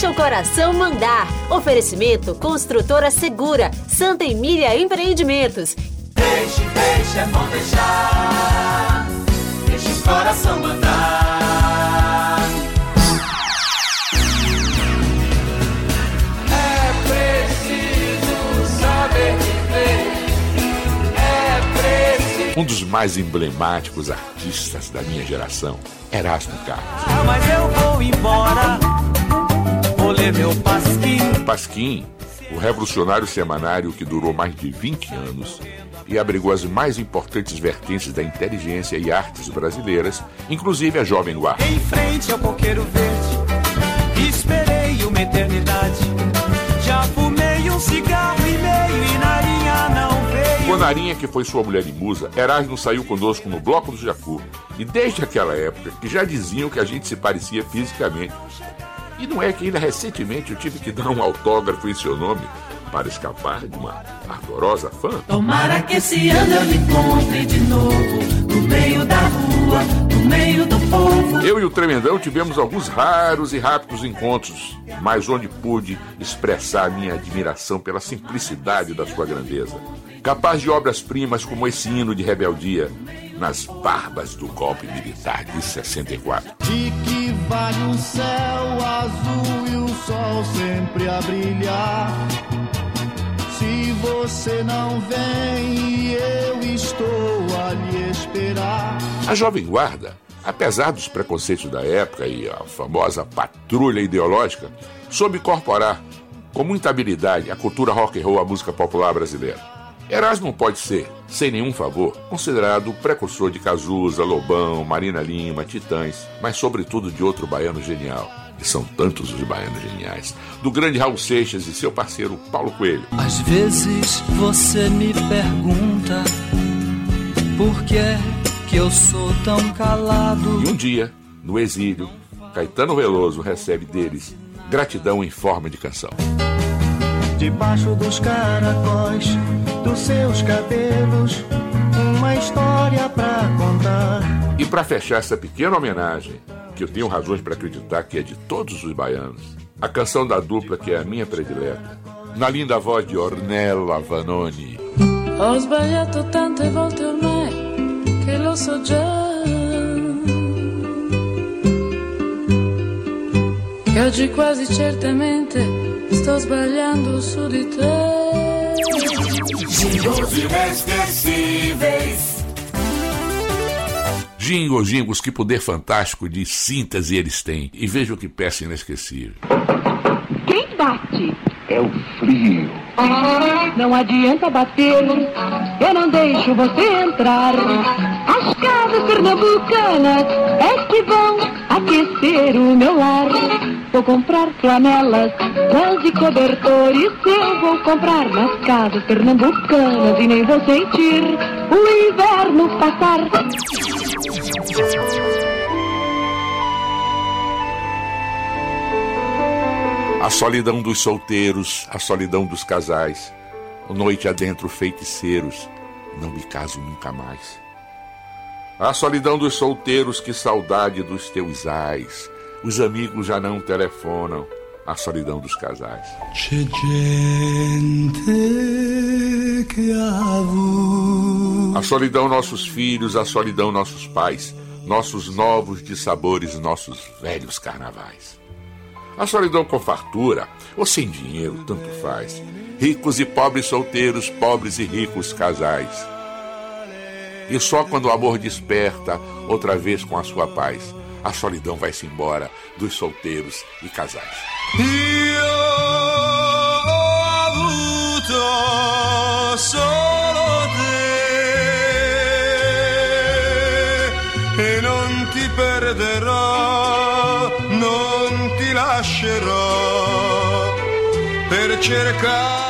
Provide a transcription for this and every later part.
Deixa o coração mandar. Oferecimento Construtora Segura, Santa Emília Empreendimentos. Deixe, deixe, é bom deixar. Deixa o coração mandar. É preciso saber viver. É preciso. Um dos mais emblemáticos artistas da minha geração, Erasmo Carlos. Ah, mas eu vou embora. Vou ler meu pasquim. Pasquim, o revolucionário semanário que durou mais de 20 anos e abrigou as mais importantes vertentes da inteligência e artes brasileiras, inclusive a Jovem Guarda. Em frente ao coqueiro verde. Esperei uma eternidade. Já fumei um cigarro e meio e Narinha não veio. Com Narinha, que foi sua mulher e musa, Erasmo saiu conosco no Bloco do Jacu. E desde aquela época, que já diziam que a gente se parecia fisicamente. E não é que ainda recentemente eu tive que dar um autógrafo em seu nome para escapar de uma ardorosa fã. Tomara que esse ano eu lhe encontre de novo. No meio da rua, no meio do povo. Eu e o Tremendão tivemos alguns raros e rápidos encontros, mas onde pude expressar minha admiração pela simplicidade da sua grandeza. Capaz de obras-primas como esse hino de rebeldia, nas barbas do golpe militar de 64. De que vale céu sol sempre a brilhar? Se você não vem eu estou a lhe esperar. A Jovem Guarda, apesar dos preconceitos da época e a famosa patrulha ideológica, soube incorporar com muita habilidade a cultura rock and roll à música popular brasileira. Erasmo pode ser, sem nenhum favor, considerado o precursor de Cazuza, Lobão, Marina Lima, Titãs, mas sobretudo de outro baiano genial, e são tantos os baianos geniais, do grande Raul Seixas e seu parceiro Paulo Coelho. Às vezes você me pergunta por que é que eu sou tão calado. E um dia, no exílio, Caetano Veloso recebe deles gratidão em forma de canção. Debaixo dos caracóis dos seus cabelos, uma história pra contar. E para fechar essa pequena homenagem, que eu tenho razões para acreditar que é de todos os baianos, a canção da dupla que é a minha predileta, na linda voz de Ornella Vanoni. Ho sbagliato tante volte ormai che lo so già. Che oggi quasi certamente sto sbagliando su di te. Jingles inesquecíveis. Jingles, jingles, que poder fantástico de síntese eles têm. E veja o que peça inesquecível. Quem bate? É o frio. Não adianta bater, eu não deixo você entrar. As casas pernambucanas é que vão aquecer o meu lar. Vou comprar flanelas, lãs e cobertores. Eu vou comprar nas casas pernambucanas e nem vou sentir o inverno passar. A solidão dos solteiros, a solidão dos casais. Noite adentro feiticeiros, não me caso nunca mais. A solidão dos solteiros, que saudade dos teus ais. Os amigos já não telefonam, a solidão dos casais. C'è gente avuto A solidão nossos filhos, a solidão nossos pais, nossos novos de sabores, nossos velhos carnavais. A solidão com fartura ou sem dinheiro, tanto faz. Ricos e pobres solteiros, pobres e ricos casais. E só quando o amor desperta, outra vez com a sua paz, a solidão vai-se embora dos solteiros e casais. Io ho avuto solo te e non ti perderò, non ti lascerò per cercare.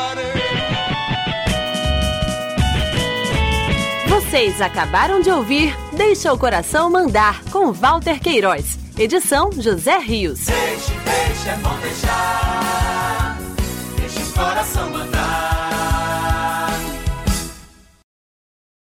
Vocês acabaram de ouvir Deixa o Coração Mandar, com Walter Queiroz. Edição José Rios. Deixe, deixe, é bom deixar.